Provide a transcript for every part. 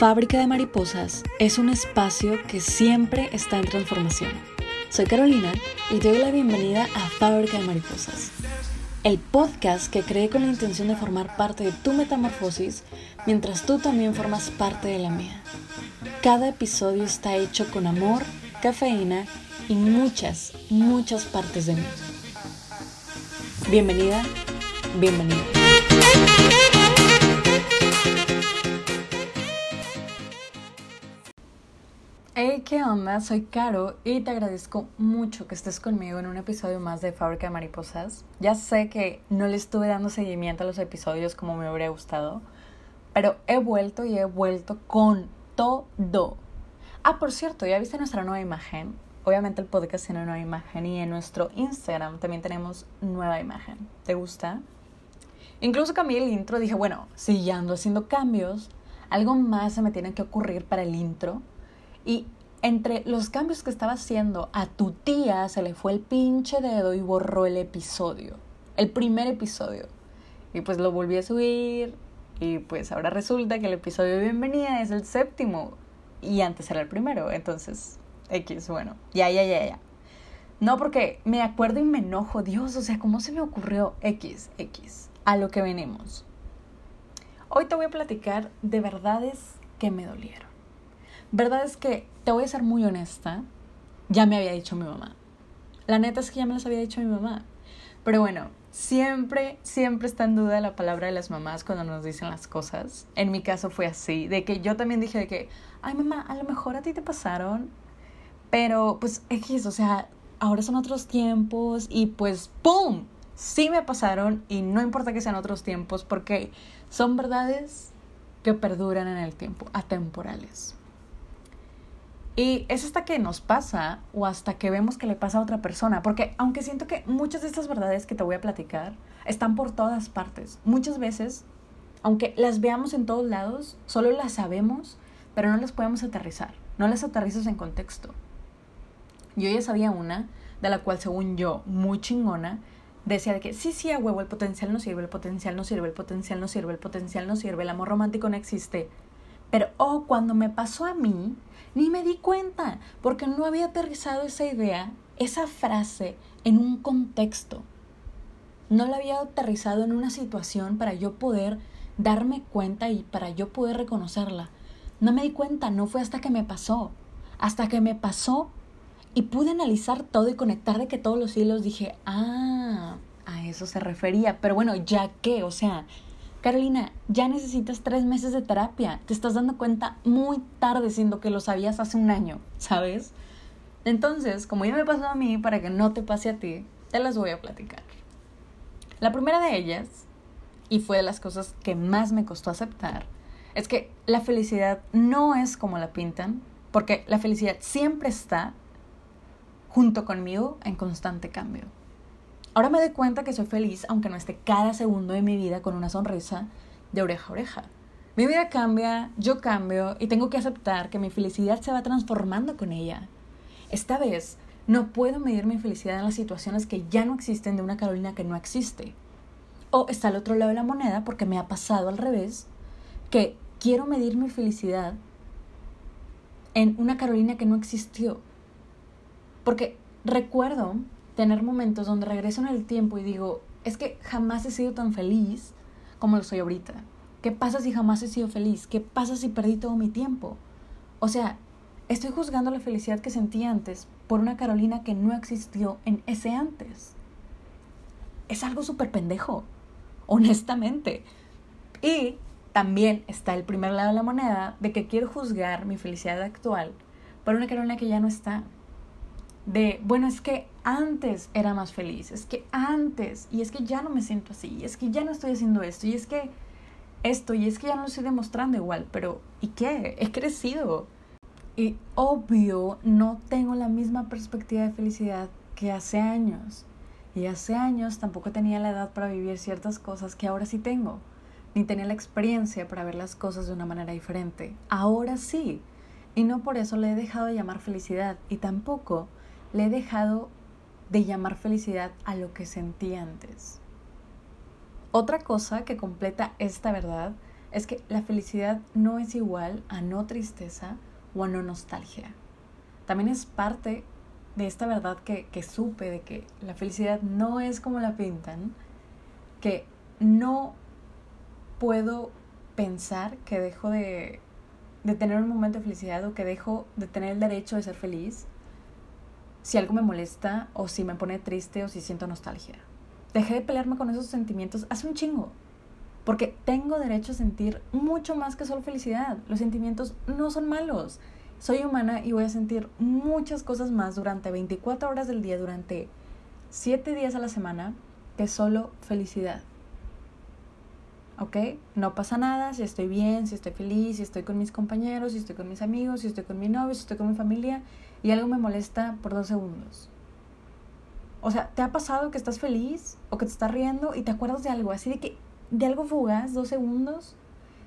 Fábrica de Mariposas es un espacio que siempre está en transformación. Soy Carolina y te doy la bienvenida a Fábrica de Mariposas, el podcast que creé con la intención de formar parte de tu metamorfosis mientras tú también formas parte de la mía. Cada episodio está hecho con amor, cafeína y muchas, muchas partes de mí. Bienvenida, bienvenido. Hey, ¿qué onda? Soy Caro y te agradezco mucho que estés conmigo en un episodio más de Fábrica de Mariposas. Ya sé que no le estuve dando seguimiento a los episodios como me hubiera gustado, pero he vuelto y he vuelto con todo. Ah, por cierto, ¿ya viste nuestra nueva imagen? Obviamente el podcast tiene una nueva imagen y en nuestro Instagram también tenemos nueva imagen. ¿Te gusta? Incluso cambié el intro, dije, bueno, si ya ando haciendo cambios, algo más se me tiene que ocurrir para el intro y entre los cambios que estaba haciendo, a tu tía se le fue el pinche dedo y borró el episodio. El primer episodio. Y pues lo volví a subir. Y pues ahora resulta que el episodio de bienvenida es el séptimo. Y antes era el primero. Entonces, X, bueno. Ya, ya, ya, ya. No, porque me acuerdo y me enojo. Dios, o sea, ¿cómo se me ocurrió X, X? A lo que venimos. Hoy te voy a platicar de verdades que me dolieron. Verdad es que, te voy a ser muy honesta, ya me había dicho mi mamá. La neta es que ya me las había dicho mi mamá. Pero bueno, siempre, siempre está en duda la palabra de las mamás cuando nos dicen las cosas. En mi caso fue así, de que yo también dije de que, ay mamá, a lo mejor a ti te pasaron, pero pues X, o sea, ahora son otros tiempos y pues ¡pum! Sí me pasaron y no importa que sean otros tiempos porque son verdades que perduran en el tiempo, atemporales. Y es hasta que nos pasa o hasta que vemos que le pasa a otra persona, porque aunque siento que muchas de estas verdades que te voy a platicar están por todas partes, muchas veces, aunque las veamos en todos lados, solo las sabemos, pero no las podemos aterrizar, no las aterrizas en contexto. Yo ya sabía una, de la cual según yo, muy chingona, decía de que sí, sí, a huevo, el potencial no sirve, el potencial no sirve, el potencial no sirve, el potencial no sirve, el amor romántico no existe. Pero, oh, cuando me pasó a mí, ni me di cuenta, porque no había aterrizado esa idea, esa frase, en un contexto. No la había aterrizado en una situación para yo poder darme cuenta y para yo poder reconocerla. No me di cuenta, no fue hasta que me pasó. Hasta que me pasó y pude analizar todo y conectar de que todos los hilos dije, ah, a eso se refería. Pero bueno, ya qué, o sea, Carolina, ya necesitas tres meses de terapia. Te estás dando cuenta muy tarde, siendo que lo sabías hace un año, ¿sabes? Entonces, como ya me pasó a mí, para que no te pase a ti, te las voy a platicar. La primera de ellas, y fue de las cosas que más me costó aceptar, es que la felicidad no es como la pintan, porque la felicidad siempre está junto conmigo en constante cambio. Ahora me doy cuenta que soy feliz aunque no esté cada segundo de mi vida con una sonrisa de oreja a oreja. Mi vida cambia, yo cambio y tengo que aceptar que mi felicidad se va transformando con ella. Esta vez no puedo medir mi felicidad en las situaciones que ya no existen de una Carolina que no existe. O está al otro lado de la moneda porque me ha pasado al revés, que quiero medir mi felicidad en una Carolina que no existió. Porque recuerdo tener momentos donde regreso en el tiempo y digo, es que jamás he sido tan feliz como lo soy ahorita. ¿Qué pasa si jamás he sido feliz? ¿Qué pasa si perdí todo mi tiempo? O sea, estoy juzgando la felicidad que sentí antes por una Carolina que no existió en ese antes. Es algo súper pendejo, honestamente. Y también está el primer lado de la moneda de que quiero juzgar mi felicidad actual por una Carolina que ya no está de, bueno, es que antes era más feliz, es que antes, y es que ya no me siento así, es que ya no estoy haciendo esto, y es que esto, y es que ya no lo estoy demostrando igual, pero ¿y qué? He crecido. Y obvio, no tengo la misma perspectiva de felicidad que hace años. Y hace años tampoco tenía la edad para vivir ciertas cosas que ahora sí tengo, ni tenía la experiencia para ver las cosas de una manera diferente. Ahora sí. Y no por eso le he dejado de llamar felicidad y tampoco le he dejado de llamar felicidad a lo que sentí antes. Otra cosa que completa esta verdad es que la felicidad no es igual a no tristeza o a no nostalgia. También es parte de esta verdad que, que supe de que la felicidad no es como la pintan, que no puedo pensar que dejo de, de tener un momento de felicidad o que dejo de tener el derecho de ser feliz si algo me molesta o si me pone triste o si siento nostalgia. Dejé de pelearme con esos sentimientos hace un chingo. Porque tengo derecho a sentir mucho más que solo felicidad. Los sentimientos no son malos. Soy humana y voy a sentir muchas cosas más durante 24 horas del día, durante 7 días a la semana, que solo felicidad. ¿Ok? No pasa nada si estoy bien, si estoy feliz, si estoy con mis compañeros, si estoy con mis amigos, si estoy con mi novio, si estoy con mi familia y algo me molesta por dos segundos. O sea, ¿te ha pasado que estás feliz o que te estás riendo y te acuerdas de algo así de que de algo fugaz, dos segundos,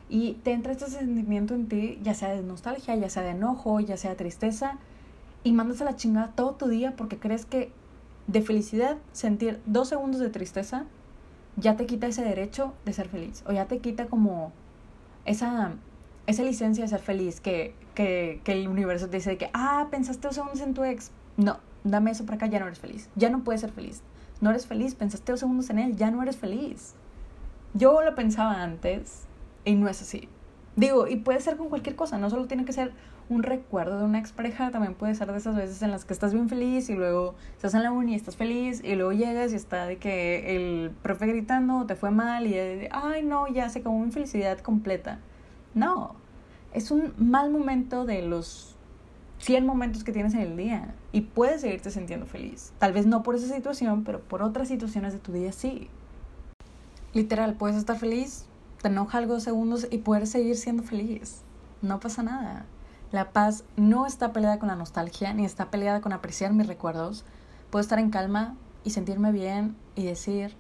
y te entra este sentimiento en ti, ya sea de nostalgia, ya sea de enojo, ya sea de tristeza, y mandas a la chingada todo tu día porque crees que de felicidad sentir dos segundos de tristeza ya te quita ese derecho de ser feliz, o ya te quita como esa, esa licencia de ser feliz que, que, que el universo te dice que, ah, pensaste dos segundos en tu ex. No, dame eso para acá, ya no eres feliz. Ya no puedes ser feliz. No eres feliz, pensaste dos segundos en él, ya no eres feliz. Yo lo pensaba antes y no es así. Digo, y puede ser con cualquier cosa, no solo tiene que ser un recuerdo de una expareja, también puede ser de esas veces en las que estás bien feliz y luego estás en la uni y estás feliz y luego llegas y está de que el profe gritando te fue mal y de, ay no, ya se acabó mi felicidad completa. No, es un mal momento de los 100 momentos que tienes en el día y puedes seguirte sintiendo feliz. Tal vez no por esa situación, pero por otras situaciones de tu día sí. Literal, puedes estar feliz, te enoja algo segundos y puedes seguir siendo feliz. No pasa nada. La paz no está peleada con la nostalgia, ni está peleada con apreciar mis recuerdos. Puedo estar en calma y sentirme bien y decir,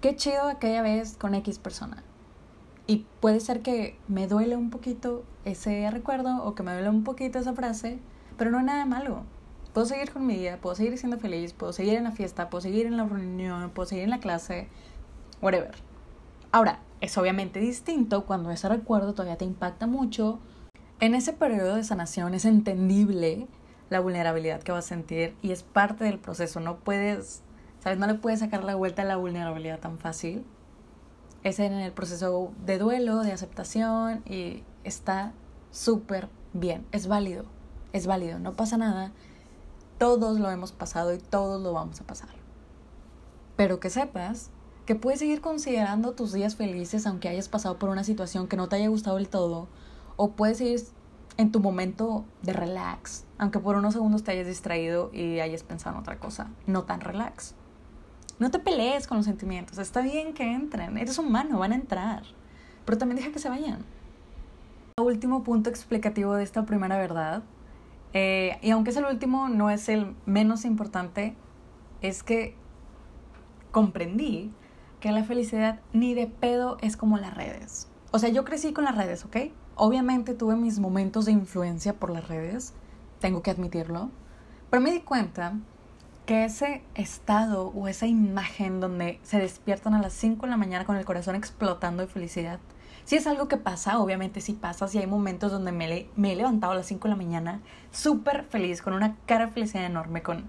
qué chido aquella vez con X persona. Y puede ser que me duele un poquito ese recuerdo o que me duele un poquito esa frase, pero no hay nada malo. Puedo seguir con mi vida, puedo seguir siendo feliz, puedo seguir en la fiesta, puedo seguir en la reunión, puedo seguir en la clase, whatever. Ahora, es obviamente distinto cuando ese recuerdo todavía te impacta mucho. En ese periodo de sanación es entendible la vulnerabilidad que vas a sentir y es parte del proceso. No puedes, ¿sabes? No le puedes sacar la vuelta a la vulnerabilidad tan fácil. Es en el proceso de duelo, de aceptación y está súper bien. Es válido, es válido, no pasa nada. Todos lo hemos pasado y todos lo vamos a pasar. Pero que sepas que puedes seguir considerando tus días felices aunque hayas pasado por una situación que no te haya gustado del todo, o puedes seguir en tu momento de relax, aunque por unos segundos te hayas distraído y hayas pensado en otra cosa, no tan relax. No te pelees con los sentimientos, está bien que entren, eres humano, van a entrar, pero también deja que se vayan. Último punto explicativo de esta primera verdad, eh, y aunque es el último, no es el menos importante, es que comprendí que la felicidad ni de pedo es como las redes. O sea, yo crecí con las redes, ¿ok? Obviamente tuve mis momentos de influencia por las redes, tengo que admitirlo, pero me di cuenta que ese estado o esa imagen donde se despiertan a las 5 de la mañana con el corazón explotando de felicidad, si es algo que pasa, obviamente sí pasa, si hay momentos donde me, he levantado a las 5 de la mañana súper feliz, con una cara de felicidad enorme, con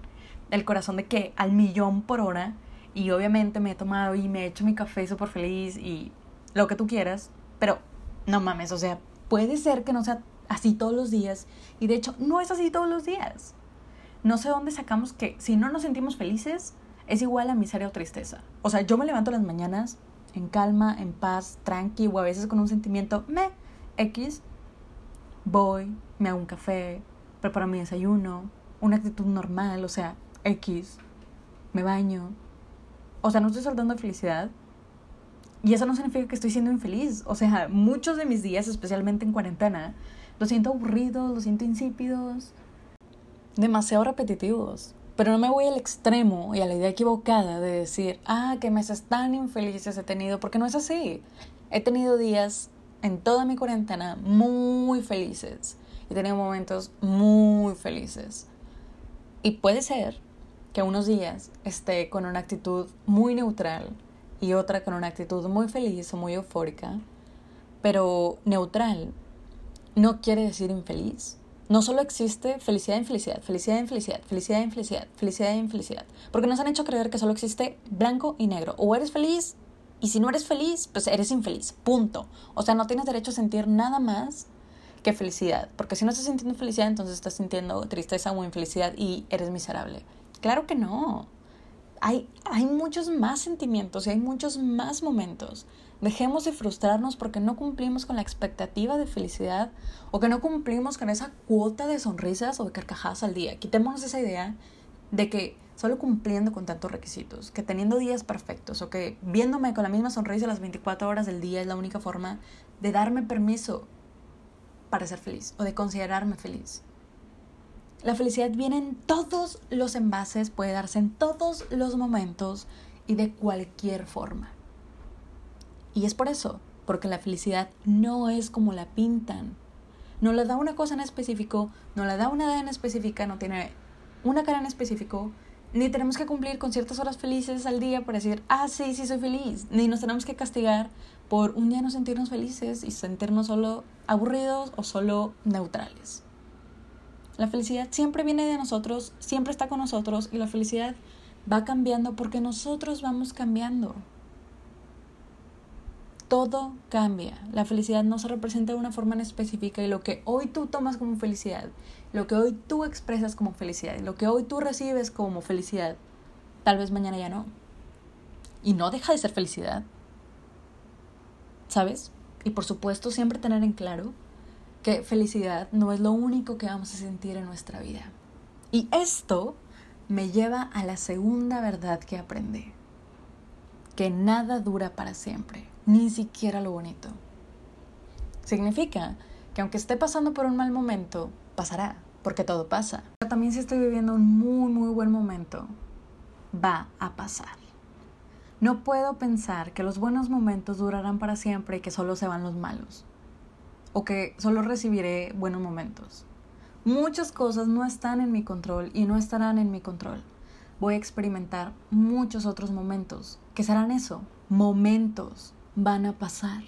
el corazón de que al millón por hora, y obviamente me he tomado y me he hecho mi café súper feliz y lo que tú quieras, pero no mames, o sea, puede ser que no sea así todos los días y de hecho no es así todos los días. No sé dónde sacamos que si no nos sentimos felices es igual a miseria o tristeza. O sea, yo me levanto las mañanas en calma, en paz, tranqui o a veces con un sentimiento me X, voy, me hago un café, preparo mi desayuno, una actitud normal, o sea, X, me baño, o sea, no estoy saltando de felicidad. Y eso no significa que estoy siendo infeliz. O sea, muchos de mis días, especialmente en cuarentena, los siento aburridos, los siento insípidos, demasiado repetitivos. Pero no me voy al extremo y a la idea equivocada de decir, ah, qué meses tan infelices he tenido, porque no es así. He tenido días en toda mi cuarentena muy felices. He tenido momentos muy felices. Y puede ser que unos días esté con una actitud muy neutral y otra con una actitud muy feliz o muy eufórica, pero neutral no quiere decir infeliz. No solo existe felicidad e infelicidad, felicidad e infelicidad, felicidad e infelicidad, felicidad e infelicidad. Porque nos han hecho creer que solo existe blanco y negro. O eres feliz y si no eres feliz, pues eres infeliz. Punto. O sea, no tienes derecho a sentir nada más que felicidad. Porque si no estás sintiendo felicidad, entonces estás sintiendo tristeza o infelicidad y eres miserable. Claro que no. Hay, hay muchos más sentimientos y hay muchos más momentos. Dejemos de frustrarnos porque no cumplimos con la expectativa de felicidad o que no cumplimos con esa cuota de sonrisas o de carcajadas al día. Quitémonos esa idea de que solo cumpliendo con tantos requisitos, que teniendo días perfectos o que viéndome con la misma sonrisa las 24 horas del día es la única forma de darme permiso para ser feliz o de considerarme feliz. La felicidad viene en todos los envases, puede darse en todos los momentos y de cualquier forma. Y es por eso, porque la felicidad no es como la pintan. No le da una cosa en específico, no le da una edad en específica, no tiene una cara en específico, ni tenemos que cumplir con ciertas horas felices al día para decir, ah, sí, sí soy feliz, ni nos tenemos que castigar por un día no sentirnos felices y sentirnos solo aburridos o solo neutrales. La felicidad siempre viene de nosotros, siempre está con nosotros y la felicidad va cambiando porque nosotros vamos cambiando todo cambia. La felicidad no se representa de una forma en específica y lo que hoy tú tomas como felicidad, lo que hoy tú expresas como felicidad, lo que hoy tú recibes como felicidad, tal vez mañana ya no. Y no deja de ser felicidad. ¿Sabes? Y por supuesto siempre tener en claro que felicidad no es lo único que vamos a sentir en nuestra vida. Y esto me lleva a la segunda verdad que aprendí, que nada dura para siempre ni siquiera lo bonito. Significa que aunque esté pasando por un mal momento, pasará, porque todo pasa. Pero también si estoy viviendo un muy, muy buen momento, va a pasar. No puedo pensar que los buenos momentos durarán para siempre y que solo se van los malos. O que solo recibiré buenos momentos. Muchas cosas no están en mi control y no estarán en mi control. Voy a experimentar muchos otros momentos, que serán eso, momentos van a pasar.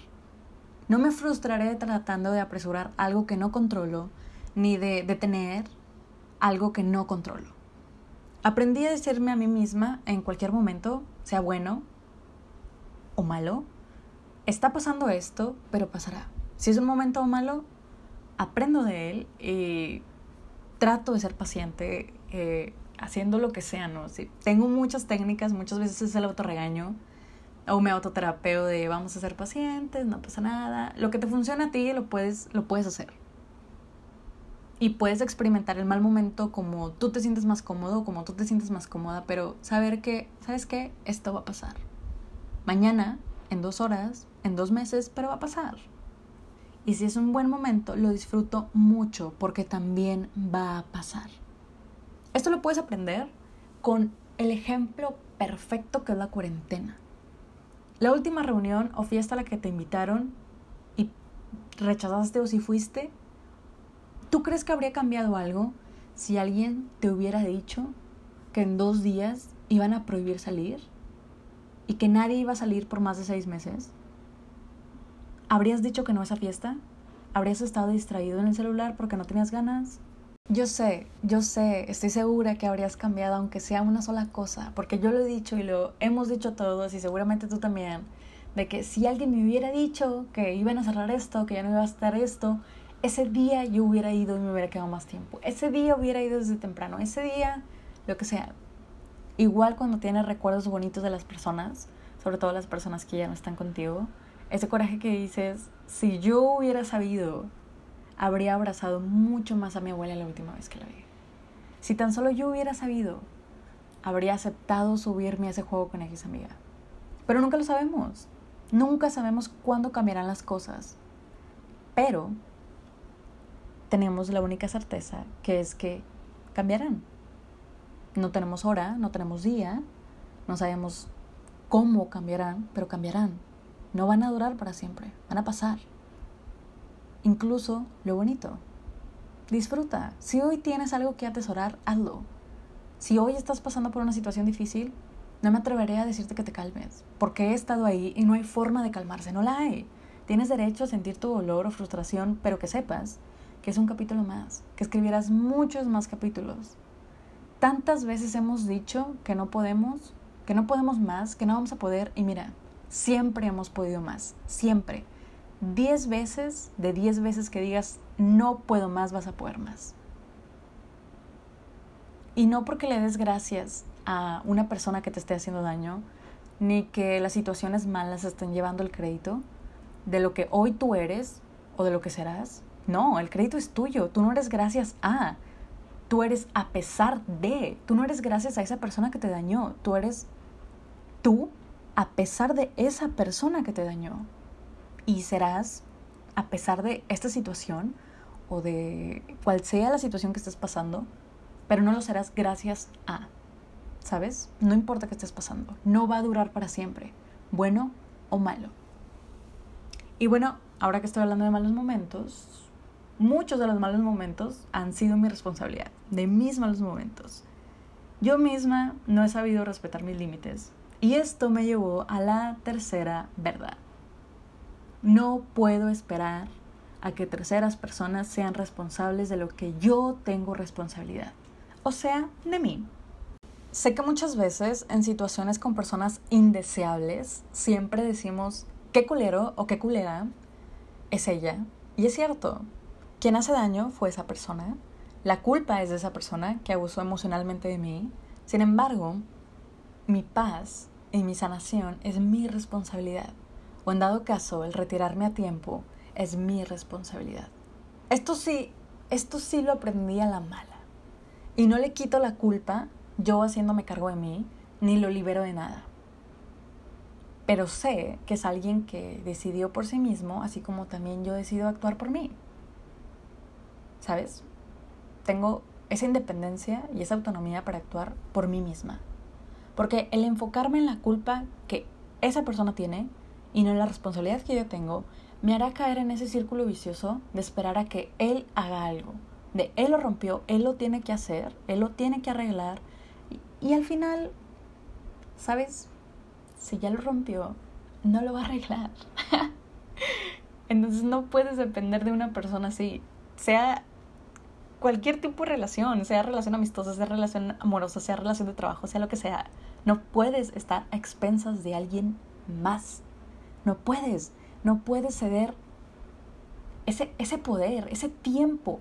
No me frustraré tratando de apresurar algo que no controlo, ni de detener algo que no controlo. Aprendí a decirme a mí misma en cualquier momento, sea bueno o malo, está pasando esto, pero pasará. Si es un momento malo, aprendo de él y trato de ser paciente eh, haciendo lo que sea, ¿no? Si tengo muchas técnicas, muchas veces es el autorregaño, o me autoterapeo de vamos a ser pacientes, no pasa nada. Lo que te funciona a ti lo puedes, lo puedes hacer. Y puedes experimentar el mal momento como tú te sientes más cómodo, como tú te sientes más cómoda, pero saber que, ¿sabes qué? Esto va a pasar. Mañana, en dos horas, en dos meses, pero va a pasar. Y si es un buen momento, lo disfruto mucho porque también va a pasar. Esto lo puedes aprender con el ejemplo perfecto que es la cuarentena. La última reunión o fiesta a la que te invitaron y rechazaste o si fuiste, ¿tú crees que habría cambiado algo si alguien te hubiera dicho que en dos días iban a prohibir salir y que nadie iba a salir por más de seis meses? ¿Habrías dicho que no a esa fiesta? ¿Habrías estado distraído en el celular porque no tenías ganas? Yo sé, yo sé, estoy segura que habrías cambiado aunque sea una sola cosa, porque yo lo he dicho y lo hemos dicho todos y seguramente tú también, de que si alguien me hubiera dicho que iban a cerrar esto, que ya no iba a estar esto, ese día yo hubiera ido y me hubiera quedado más tiempo. Ese día hubiera ido desde temprano, ese día, lo que sea. Igual cuando tienes recuerdos bonitos de las personas, sobre todo las personas que ya no están contigo, ese coraje que dices, si yo hubiera sabido habría abrazado mucho más a mi abuela la última vez que la vi. Si tan solo yo hubiera sabido, habría aceptado subirme a ese juego con X amiga. Pero nunca lo sabemos. Nunca sabemos cuándo cambiarán las cosas. Pero tenemos la única certeza que es que cambiarán. No tenemos hora, no tenemos día, no sabemos cómo cambiarán, pero cambiarán. No van a durar para siempre, van a pasar incluso lo bonito. Disfruta. Si hoy tienes algo que atesorar, hazlo. Si hoy estás pasando por una situación difícil, no me atreveré a decirte que te calmes, porque he estado ahí y no hay forma de calmarse, no la hay. Tienes derecho a sentir tu dolor o frustración, pero que sepas que es un capítulo más, que escribirás muchos más capítulos. Tantas veces hemos dicho que no podemos, que no podemos más, que no vamos a poder, y mira, siempre hemos podido más, siempre. Diez veces, de diez veces que digas no puedo más, vas a poder más. Y no porque le des gracias a una persona que te esté haciendo daño, ni que las situaciones malas estén llevando el crédito de lo que hoy tú eres o de lo que serás. No, el crédito es tuyo. Tú no eres gracias a. Tú eres a pesar de. Tú no eres gracias a esa persona que te dañó. Tú eres tú a pesar de esa persona que te dañó. Y serás a pesar de esta situación o de cual sea la situación que estés pasando, pero no lo serás gracias a. ¿Sabes? No importa qué estés pasando. No va a durar para siempre. Bueno o malo. Y bueno, ahora que estoy hablando de malos momentos, muchos de los malos momentos han sido mi responsabilidad, de mis malos momentos. Yo misma no he sabido respetar mis límites y esto me llevó a la tercera verdad. No puedo esperar a que terceras personas sean responsables de lo que yo tengo responsabilidad, o sea, de mí. Sé que muchas veces en situaciones con personas indeseables siempre decimos qué culero o qué culera es ella. Y es cierto, quien hace daño fue esa persona. La culpa es de esa persona que abusó emocionalmente de mí. Sin embargo, mi paz y mi sanación es mi responsabilidad. O en dado caso, el retirarme a tiempo es mi responsabilidad. Esto sí, esto sí lo aprendí a la mala. Y no le quito la culpa yo haciéndome cargo de mí, ni lo libero de nada pero sé que es alguien que decidió por sí mismo, así como también yo decido actuar por mí. ¿Sabes? Tengo esa independencia y esa autonomía para actuar por mí misma. Porque el enfocarme en la culpa que esa persona tiene y no la responsabilidad que yo tengo, me hará caer en ese círculo vicioso de esperar a que él haga algo. De él lo rompió, él lo tiene que hacer, él lo tiene que arreglar. Y al final, ¿sabes? si ya lo rompió, no lo va a arreglar. Entonces no puedes depender de una persona así, sea cualquier tipo de relación, sea relación amistosa, sea relación amorosa, sea relación de trabajo, sea lo que sea. No puedes estar a expensas de alguien más. No puedes, no puedes ceder ese, ese poder, ese tiempo.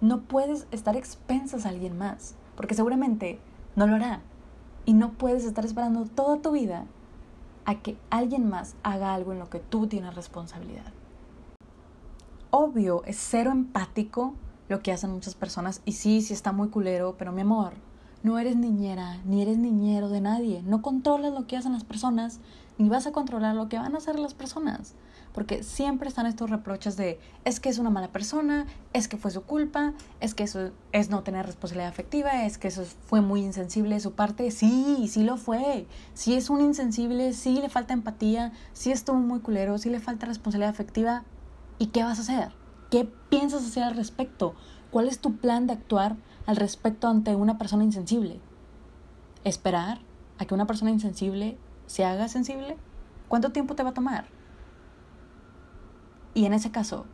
No puedes estar expensas a alguien más, porque seguramente no lo hará. Y no puedes estar esperando toda tu vida a que alguien más haga algo en lo que tú tienes responsabilidad. Obvio, es cero empático lo que hacen muchas personas y sí, sí está muy culero, pero mi amor, no eres niñera, ni eres niñero de nadie, no controlas lo que hacen las personas, ni vas a controlar lo que van a hacer las personas porque siempre están estos reproches de es que es una mala persona, es que fue su culpa, es que eso es no tener responsabilidad afectiva, es que eso fue muy insensible de su parte. Sí, sí lo fue. Sí es un insensible, sí le falta empatía, sí estuvo muy culero, sí le falta responsabilidad afectiva. ¿Y qué vas a hacer? ¿Qué piensas hacer al respecto? ¿Cuál es tu plan de actuar al respecto ante una persona insensible? ¿Esperar a que una persona insensible se haga sensible? ¿Cuánto tiempo te va a tomar? Y en ese caso,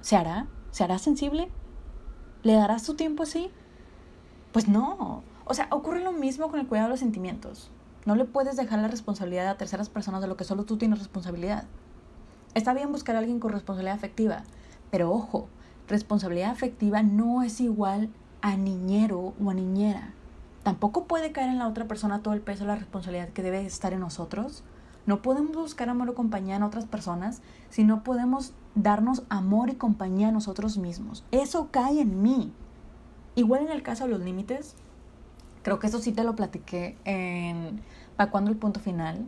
¿se hará? ¿Se hará sensible? ¿Le darás su tiempo así? Pues no. O sea, ocurre lo mismo con el cuidado de los sentimientos. No le puedes dejar la responsabilidad a terceras personas de lo que solo tú tienes responsabilidad. Está bien buscar a alguien con responsabilidad afectiva, pero ojo, responsabilidad afectiva no es igual a niñero o a niñera. Tampoco puede caer en la otra persona todo el peso de la responsabilidad que debe estar en nosotros no podemos buscar amor o compañía en otras personas si no podemos darnos amor y compañía a nosotros mismos. Eso cae en mí. Igual en el caso de los límites, creo que eso sí te lo platiqué en ¿Para cuando el punto final?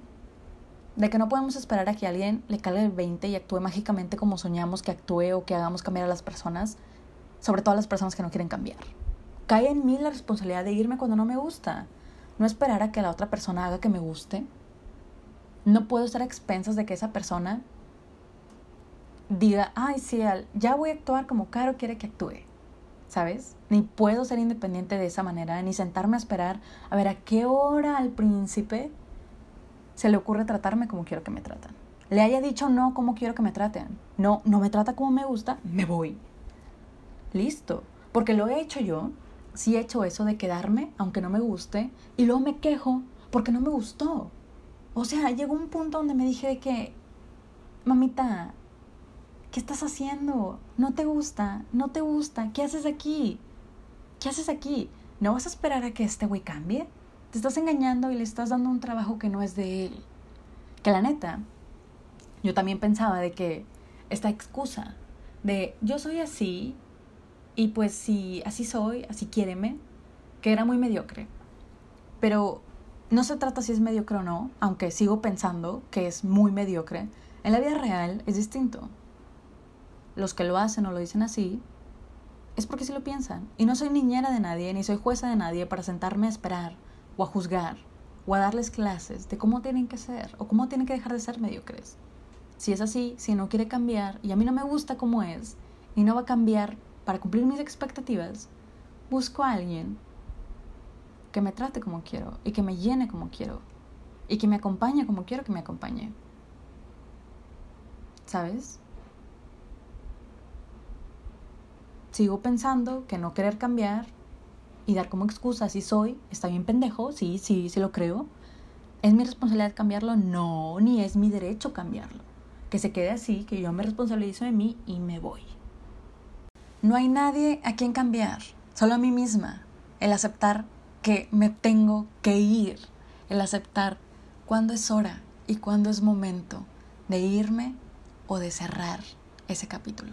De que no podemos esperar a que alguien le caiga el 20 y actúe mágicamente como soñamos que actúe o que hagamos cambiar a las personas, sobre todo a las personas que no quieren cambiar. Cae en mí la responsabilidad de irme cuando no me gusta. No esperar a que la otra persona haga que me guste no puedo estar a expensas de que esa persona diga, ay, sí, ya voy a actuar como Caro quiere que actúe. ¿Sabes? Ni puedo ser independiente de esa manera, ni sentarme a esperar a ver a qué hora al príncipe se le ocurre tratarme como quiero que me tratan. le haya dicho no como quiero que me traten. No, no me trata como me gusta, me voy. Listo. Porque lo he hecho yo. Sí he hecho eso de quedarme aunque no me guste y luego me quejo porque no me gustó. O sea, llegó un punto donde me dije que, mamita, ¿qué estás haciendo? No te gusta, no te gusta, ¿qué haces aquí? ¿Qué haces aquí? ¿No vas a esperar a que este güey cambie? Te estás engañando y le estás dando un trabajo que no es de él. Que la neta, yo también pensaba de que esta excusa de yo soy así y pues si así soy, así quiéreme, que era muy mediocre. Pero no se trata si es mediocre o no, aunque sigo pensando que es muy mediocre. En la vida real es distinto. Los que lo hacen o lo dicen así es porque sí lo piensan. Y no soy niñera de nadie, ni soy jueza de nadie para sentarme a esperar o a juzgar o a darles clases de cómo tienen que ser o cómo tienen que dejar de ser mediocres. Si es así, si no quiere cambiar y a mí no me gusta como es y no va a cambiar para cumplir mis expectativas, busco a alguien que me trate como quiero y que me llene como quiero y que me acompañe como quiero que me acompañe. ¿Sabes? Sigo pensando que no querer cambiar y dar como excusa si soy, está bien pendejo, sí, sí, sí lo creo. ¿Es mi responsabilidad cambiarlo? No, ni es mi derecho cambiarlo. Que se quede así, que yo me responsabilizo de mí y me voy. No hay nadie a quien cambiar, solo a mí misma. El aceptar que me tengo que ir, el aceptar cuándo es hora y cuándo es momento de irme o de cerrar ese capítulo.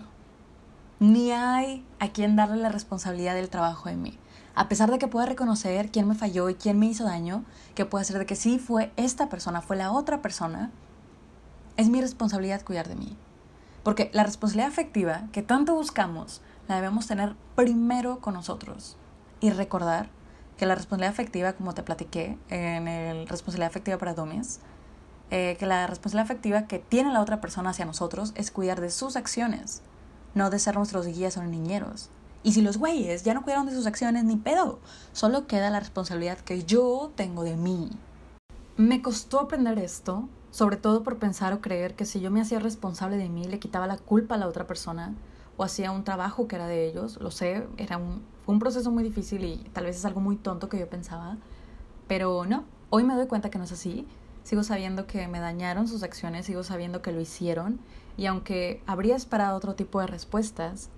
Ni hay a quien darle la responsabilidad del trabajo de mí. A pesar de que pueda reconocer quién me falló y quién me hizo daño, que puede ser de que sí fue esta persona, fue la otra persona, es mi responsabilidad cuidar de mí. Porque la responsabilidad afectiva que tanto buscamos la debemos tener primero con nosotros y recordar que la responsabilidad afectiva, como te platiqué en el responsabilidad afectiva para domes, eh, que la responsabilidad afectiva que tiene la otra persona hacia nosotros es cuidar de sus acciones, no de ser nuestros guías o niñeros. Y si los güeyes ya no cuidaron de sus acciones, ni pedo, solo queda la responsabilidad que yo tengo de mí. Me costó aprender esto, sobre todo por pensar o creer que si yo me hacía responsable de mí, le quitaba la culpa a la otra persona o hacía un trabajo que era de ellos. Lo sé, era un, fue un proceso muy difícil y tal vez es algo muy tonto que yo pensaba. Pero no, hoy me doy cuenta que no es así. Sigo sabiendo que me dañaron sus acciones, sigo sabiendo que lo hicieron. Y aunque habría esperado otro tipo de respuestas,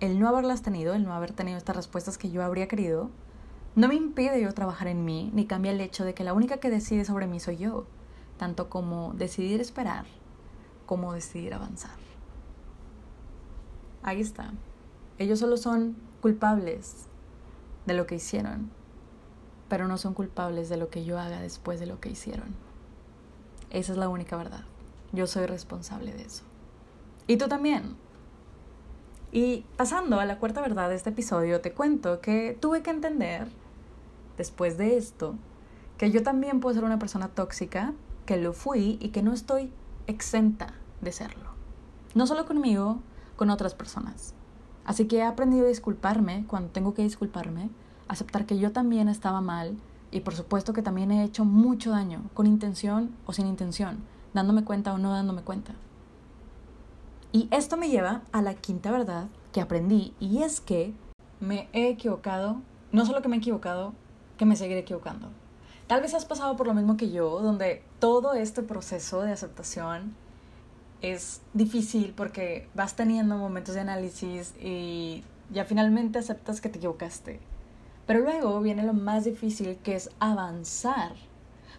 el no haberlas tenido, el no haber tenido estas respuestas que yo habría querido, no me impide yo trabajar en mí, ni cambia el hecho de que la única que decide sobre mí soy yo, tanto como decidir esperar, como decidir avanzar. Ahí está. Ellos solo son culpables de lo que hicieron, pero no son culpables de lo que yo haga después de lo que hicieron. Esa es la única verdad. Yo soy responsable de eso. Y tú también. Y pasando a la cuarta verdad de este episodio, te cuento que tuve que entender, después de esto, que yo también puedo ser una persona tóxica, que lo fui y que no estoy exenta de serlo. No solo conmigo, con otras personas. Así que he aprendido a disculparme cuando tengo que disculparme, aceptar que yo también estaba mal y por supuesto que también he hecho mucho daño, con intención o sin intención, dándome cuenta o no dándome cuenta. Y esto me lleva a la quinta verdad que aprendí y es que me he equivocado, no solo que me he equivocado, que me seguiré equivocando. Tal vez has pasado por lo mismo que yo, donde todo este proceso de aceptación es difícil porque vas teniendo momentos de análisis y ya finalmente aceptas que te equivocaste. Pero luego viene lo más difícil que es avanzar.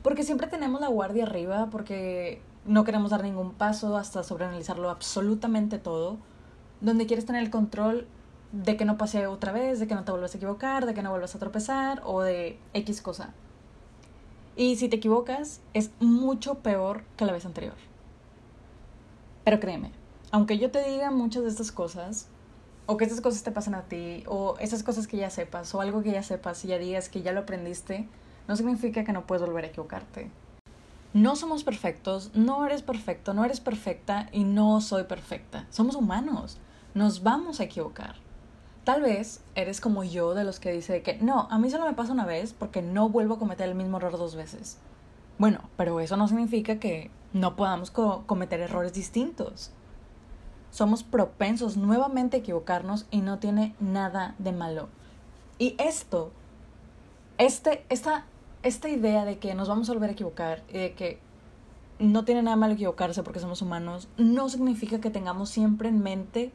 Porque siempre tenemos la guardia arriba porque no queremos dar ningún paso hasta sobreanalizarlo absolutamente todo. Donde quieres tener el control de que no pase otra vez, de que no te vuelvas a equivocar, de que no vuelvas a tropezar o de X cosa. Y si te equivocas, es mucho peor que la vez anterior. Pero créeme, aunque yo te diga muchas de estas cosas, o que estas cosas te pasan a ti, o esas cosas que ya sepas, o algo que ya sepas y ya digas que ya lo aprendiste, no significa que no puedes volver a equivocarte. No somos perfectos, no eres perfecto, no eres perfecta y no soy perfecta. Somos humanos, nos vamos a equivocar. Tal vez eres como yo de los que dice que no, a mí solo me pasa una vez porque no vuelvo a cometer el mismo error dos veces. Bueno, pero eso no significa que no podamos cometer errores distintos. Somos propensos nuevamente a equivocarnos y no tiene nada de malo. Y esto, este, esta, esta idea de que nos vamos a volver a equivocar y de que no tiene nada malo equivocarse porque somos humanos, no significa que tengamos siempre en mente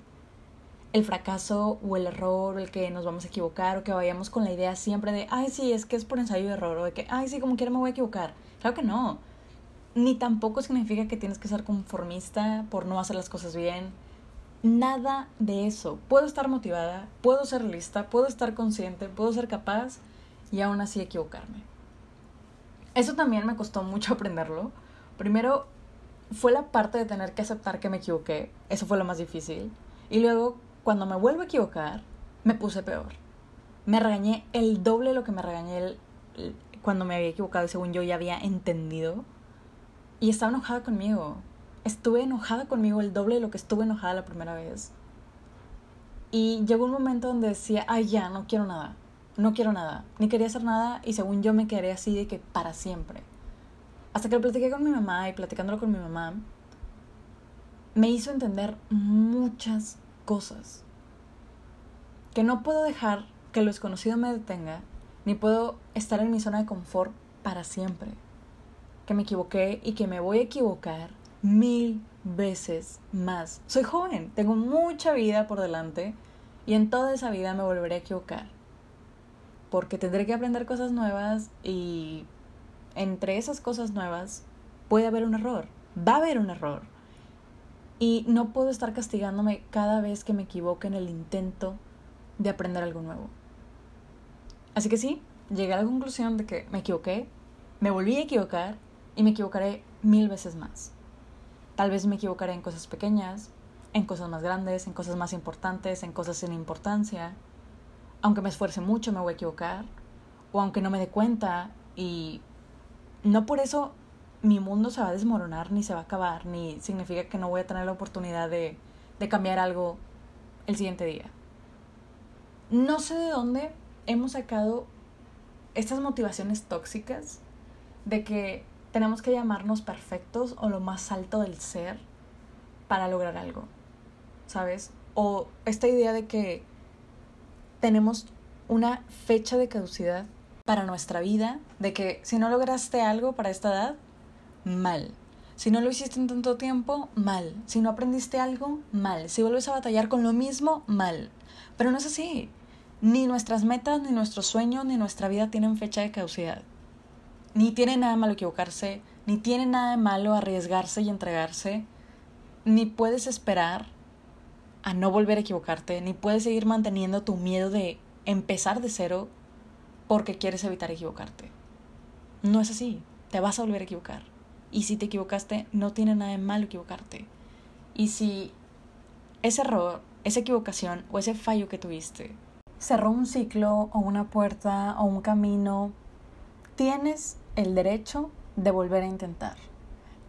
el fracaso o el error o el que nos vamos a equivocar o que vayamos con la idea siempre de, ay, sí, es que es por ensayo de error o de que, ay, sí, como quiera me voy a equivocar. Claro que no. Ni tampoco significa que tienes que ser conformista por no hacer las cosas bien. Nada de eso. Puedo estar motivada, puedo ser lista, puedo estar consciente, puedo ser capaz y aún así equivocarme. Eso también me costó mucho aprenderlo. Primero fue la parte de tener que aceptar que me equivoqué. Eso fue lo más difícil. Y luego cuando me vuelvo a equivocar, me puse peor. Me regañé el doble de lo que me regañé cuando me había equivocado según yo ya había entendido. Y estaba enojada conmigo. Estuve enojada conmigo el doble de lo que estuve enojada la primera vez. Y llegó un momento donde decía, ay ya, no quiero nada. No quiero nada. Ni quería hacer nada y según yo me quedé así de que para siempre. Hasta que lo platiqué con mi mamá y platicándolo con mi mamá, me hizo entender muchas cosas. Que no puedo dejar que lo desconocido me detenga, ni puedo estar en mi zona de confort para siempre. Que me equivoqué y que me voy a equivocar mil veces más. Soy joven, tengo mucha vida por delante y en toda esa vida me volveré a equivocar. Porque tendré que aprender cosas nuevas y entre esas cosas nuevas puede haber un error. Va a haber un error. Y no puedo estar castigándome cada vez que me equivoque en el intento de aprender algo nuevo. Así que sí, llegué a la conclusión de que me equivoqué, me volví a equivocar y me equivocaré mil veces más. Tal vez me equivocaré en cosas pequeñas, en cosas más grandes, en cosas más importantes, en cosas sin importancia. Aunque me esfuerce mucho me voy a equivocar, o aunque no me dé cuenta y no por eso mi mundo se va a desmoronar, ni se va a acabar, ni significa que no voy a tener la oportunidad de, cambiar algo el siguiente día. No sé de dónde hemos sacado estas motivaciones tóxicas de que tenemos que llamarnos perfectos o lo más alto del ser para lograr algo, ¿sabes? O esta idea de que tenemos una fecha de caducidad para nuestra vida, de que si no lograste algo para esta edad, mal. Si no lo hiciste en tanto tiempo, mal. Si no aprendiste algo, mal. Si vuelves a batallar con lo mismo, mal. Pero no es así. Ni nuestras metas, ni nuestros sueños, ni nuestra vida tienen fecha de caducidad. Ni tiene nada de malo equivocarse, ni tiene nada de malo arriesgarse y entregarse, ni puedes esperar a no volver a equivocarte, ni puedes seguir manteniendo tu miedo de empezar de cero porque quieres evitar equivocarte. No es así, te vas a volver a equivocar. Y si te equivocaste, no tiene nada de malo equivocarte. Y si ese error, esa equivocación o ese fallo que tuviste cerró un ciclo o una puerta o un camino, tienes el derecho de volver a intentar.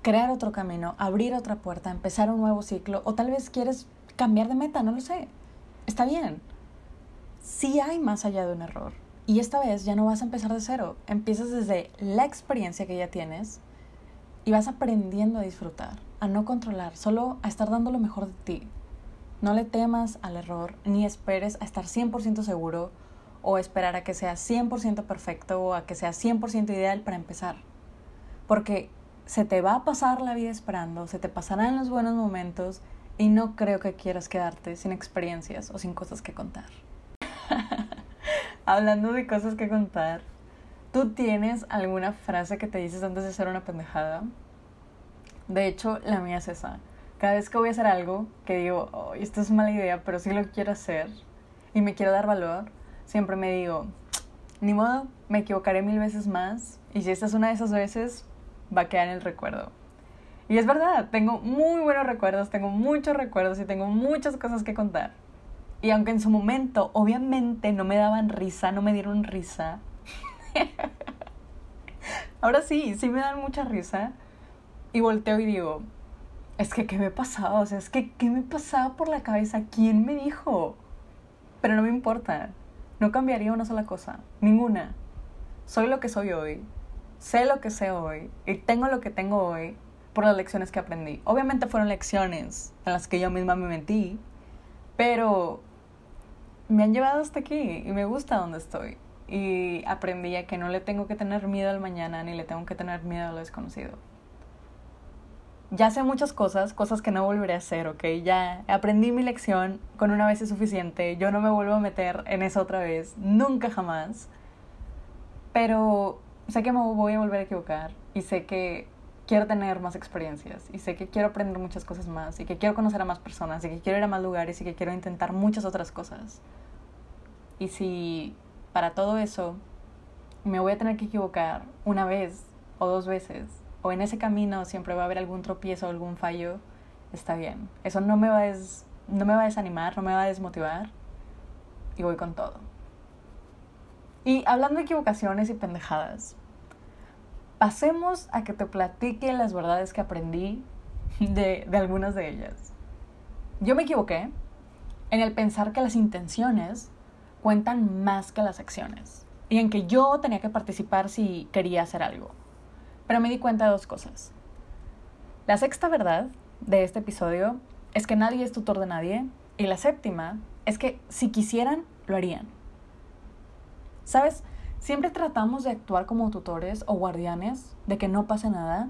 Crear otro camino, abrir otra puerta, empezar un nuevo ciclo o tal vez quieres cambiar de meta, no lo sé. Está bien. Si hay más allá de un error. Y esta vez ya no vas a empezar de cero. Empiezas desde la experiencia que ya tienes y vas aprendiendo a disfrutar, a no controlar, solo a estar dando lo mejor de ti. No le temas al error, ni esperes a estar 100% seguro o esperar a que sea 100% perfecto o a que sea 100% ideal para empezar. Porque se te va a pasar la vida esperando, se te pasarán los buenos momentos y no creo que quieras quedarte sin experiencias o sin cosas que contar. Hablando de cosas que contar, ¿Tú tienes alguna frase que te dices antes de hacer una pendejada? De hecho, la mía es esa. Cada vez que voy a hacer algo que digo, oh, esto es mala idea, pero sí lo quiero hacer y me quiero dar valor, siempre me digo, ni modo, me equivocaré mil veces más y si esta es una de esas veces, va a quedar en el recuerdo. Y es verdad, tengo muy buenos recuerdos, tengo muchos recuerdos y tengo muchas cosas que contar. Y aunque en su momento obviamente no me daban risa, no me dieron risa, Ahora sí, sí me dan mucha risa. Y volteo y digo, es que ¿qué me pasaba? O sea, es que ¿qué me pasaba por la cabeza? ¿Quién me dijo? Pero no me importa. No cambiaría una sola cosa. Ninguna. Soy lo que soy hoy. Sé lo que sé hoy. Y tengo lo que tengo hoy. por las lecciones que aprendí. Obviamente fueron lecciones en las que yo misma me mentí, pero me han llevado hasta aquí y me gusta donde estoy. Y aprendí a que no le tengo que tener miedo al mañana ni le tengo que tener miedo a lo desconocido. Ya sé muchas cosas, cosas que no volveré a hacer, ¿ok? Ya aprendí mi lección, con una vez es suficiente, yo no me vuelvo a meter en eso otra vez, nunca jamás. Pero sé que me voy a volver a equivocar y sé que quiero tener más experiencias y sé que quiero aprender muchas cosas más y que quiero conocer a más personas y que quiero ir a más lugares y que quiero intentar muchas otras cosas. Y si para todo eso me voy a tener que equivocar una vez o dos veces, o en ese camino siempre va a haber algún tropiezo algún fallo, está bien. Eso no me, va a no me va a desanimar, no me va a desmotivar y voy con todo. Y hablando de equivocaciones y pendejadas, pasemos a que te platique las verdades que aprendí de, de algunas de ellas. Yo me equivoqué en el pensar que las intenciones cuentan más que las acciones y en que yo tenía que participar si quería hacer algo. Pero me di cuenta de dos cosas. La sexta verdad de este episodio es que nadie es tutor de nadie y la séptima es que si quisieran, lo harían. ¿Sabes? Siempre tratamos de actuar como tutores o guardianes, de que no pase nada,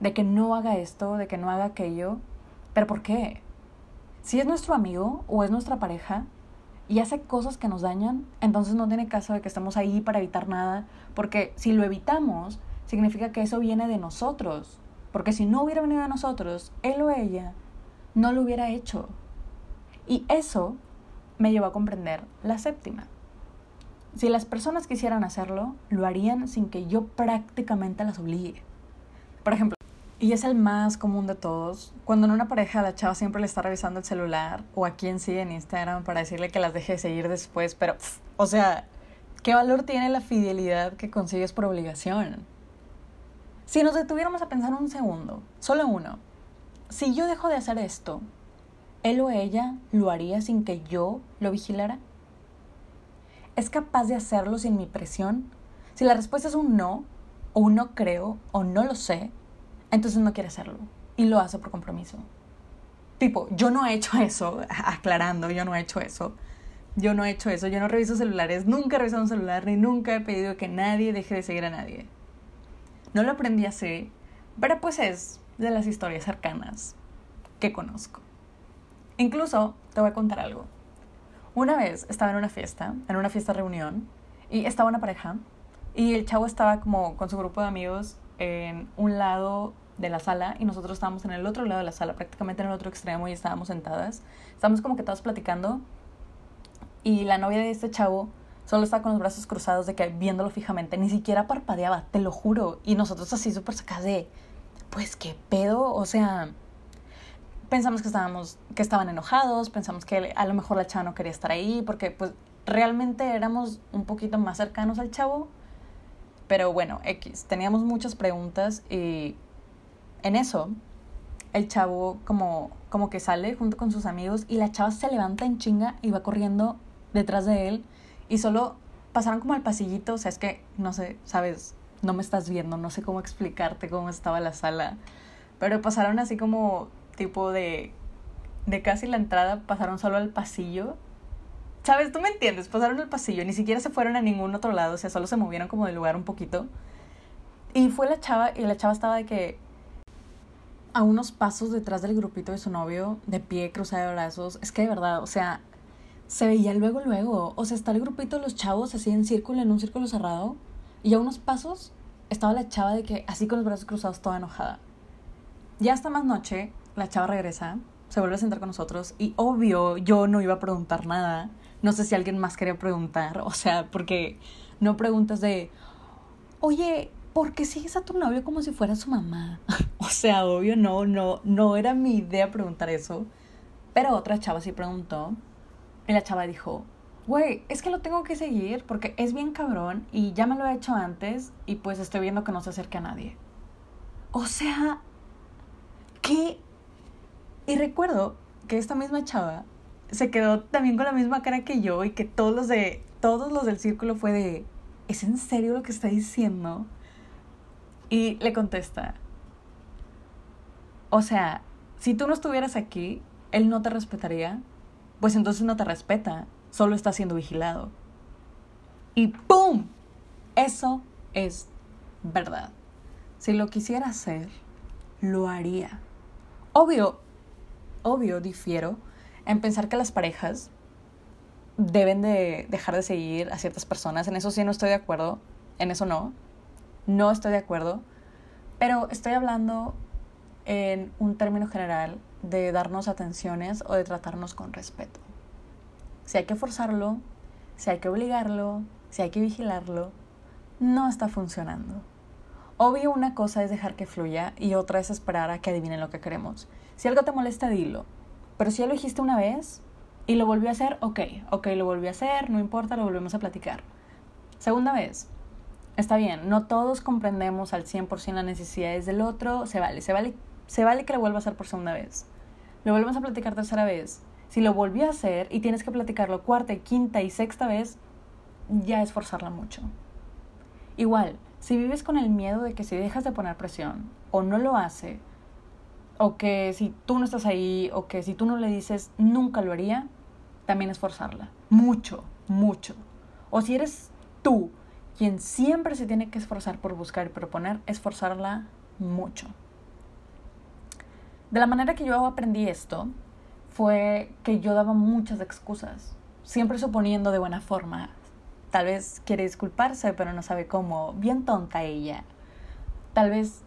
de que no haga esto, de que no haga aquello. ¿Pero por qué? Si es nuestro amigo o es nuestra pareja y hace cosas que nos dañan, entonces no tiene caso de que estemos ahí para evitar nada, porque si lo evitamos, significa que eso viene de nosotros. Porque si no hubiera venido de nosotros, él o ella no lo hubiera hecho. Y eso me llevó a comprender la séptima. Si las personas quisieran hacerlo, lo harían sin que yo prácticamente las obligue. Por ejemplo, y es el más común de todos, cuando en una pareja la chava siempre le está revisando el celular o a quien sigue en Instagram para decirle que las deje de seguir después, pero, o sea, ¿qué valor tiene la fidelidad que consigues por obligación? Si nos detuviéramos a pensar un segundo, solo uno, si yo dejo de hacer esto, ¿él o ella lo haría sin que yo lo vigilara? ¿Es capaz de hacerlo sin mi presión? Si la respuesta es un no, o un no creo, o no lo sé, entonces no quiere hacerlo. Y lo hace por compromiso. Tipo, yo no he hecho eso, aclarando, yo no he hecho eso. Yo no he hecho eso, yo no reviso celulares, nunca he revisado un celular, ni nunca he pedido que nadie deje de seguir a nadie. No lo aprendí así, pero pues es de las historias cercanas que conozco. Incluso te voy a contar algo. Una vez estaba en una fiesta, en una fiesta reunión, y estaba una pareja, y el chavo estaba como con su grupo de amigos en un lado de la sala y nosotros estábamos en el otro lado de la sala, prácticamente en el otro extremo y estábamos sentadas. Estábamos como que todos platicando y la novia de este chavo solo estaba con los brazos cruzados de que viéndolo fijamente, ni siquiera parpadeaba, te lo juro. Y nosotros así súper sacadas de, pues qué pedo, o sea, pensamos que estábamos, que estaban enojados, pensamos que a lo mejor la chava no quería estar ahí, porque pues realmente éramos un poquito más cercanos al chavo. Pero bueno, X, teníamos muchas preguntas y en eso el chavo como, como que sale junto con sus amigos y la chava se levanta en chinga y va corriendo detrás de él y solo pasaron como al pasillito, o sea, es que no sé, sabes, no me estás viendo, no sé cómo explicarte cómo estaba la sala, pero pasaron así como tipo de, de casi la entrada, pasaron solo al pasillo. ¿Sabes? Tú me entiendes, pasaron al pasillo, ni siquiera se fueron a ningún otro lado, o sea, solo se movieron como del lugar un poquito. Y fue la chava, y la chava estaba de que a unos pasos detrás del grupito de su novio, de pie, cruzado de brazos. Es que de verdad, o sea, se veía luego, luego. O sea, está el grupito de los chavos así en círculo, en un círculo cerrado. Y a unos pasos estaba la chava de que así con los brazos cruzados, toda enojada. Ya hasta más noche, la chava regresa, se vuelve a sentar con nosotros y obvio yo no iba a preguntar nada. No sé si alguien más quería preguntar, o sea, porque no preguntas de, oye, ¿por qué sigues a tu novio como si fuera su mamá? o sea, obvio no, no, no era mi idea preguntar eso. Pero otra chava sí preguntó y la chava dijo, güey, es que lo tengo que seguir porque es bien cabrón y ya me lo he hecho antes y pues estoy viendo que no se acerque a nadie. O sea, ¿qué y recuerdo que esta misma chava se quedó también con la misma cara que yo y que todos los de todos los del círculo fue de ¿Es en serio lo que está diciendo? Y le contesta O sea, si tú no estuvieras aquí, él no te respetaría, pues entonces no te respeta, solo está siendo vigilado. Y ¡pum! Eso es verdad. Si lo quisiera hacer, lo haría. Obvio, obvio, difiero en pensar que las parejas deben de dejar de seguir a ciertas personas. En eso sí no estoy de acuerdo. En eso no. No estoy de acuerdo. Pero estoy hablando en un término general de darnos atenciones o de tratarnos con respeto. Si hay que forzarlo, si hay que obligarlo, si hay que vigilarlo, no está funcionando. Obvio una cosa es dejar que fluya y otra es esperar a que adivinen lo que queremos. Si algo te molesta, dilo. Pero si ya lo dijiste una vez y lo volvió a hacer, ok, ok, lo volvió a hacer, no importa, lo volvemos a platicar. Segunda vez, está bien, no todos comprendemos al 100% las necesidades del otro, se vale, se vale, se vale que lo vuelva a hacer por segunda vez. Lo volvemos a platicar tercera vez. Si lo volvió a hacer y tienes que platicarlo cuarta, quinta y sexta vez, ya es forzarla mucho. Igual, si vives con el miedo de que si dejas de poner presión o no lo hace, o que si tú no estás ahí, o que si tú no le dices nunca lo haría, también es forzarla. Mucho, mucho. O si eres tú quien siempre se tiene que esforzar por buscar y proponer, esforzarla mucho. De la manera que yo aprendí esto fue que yo daba muchas excusas, siempre suponiendo de buena forma. Tal vez quiere disculparse, pero no sabe cómo. Bien tonta ella. Tal vez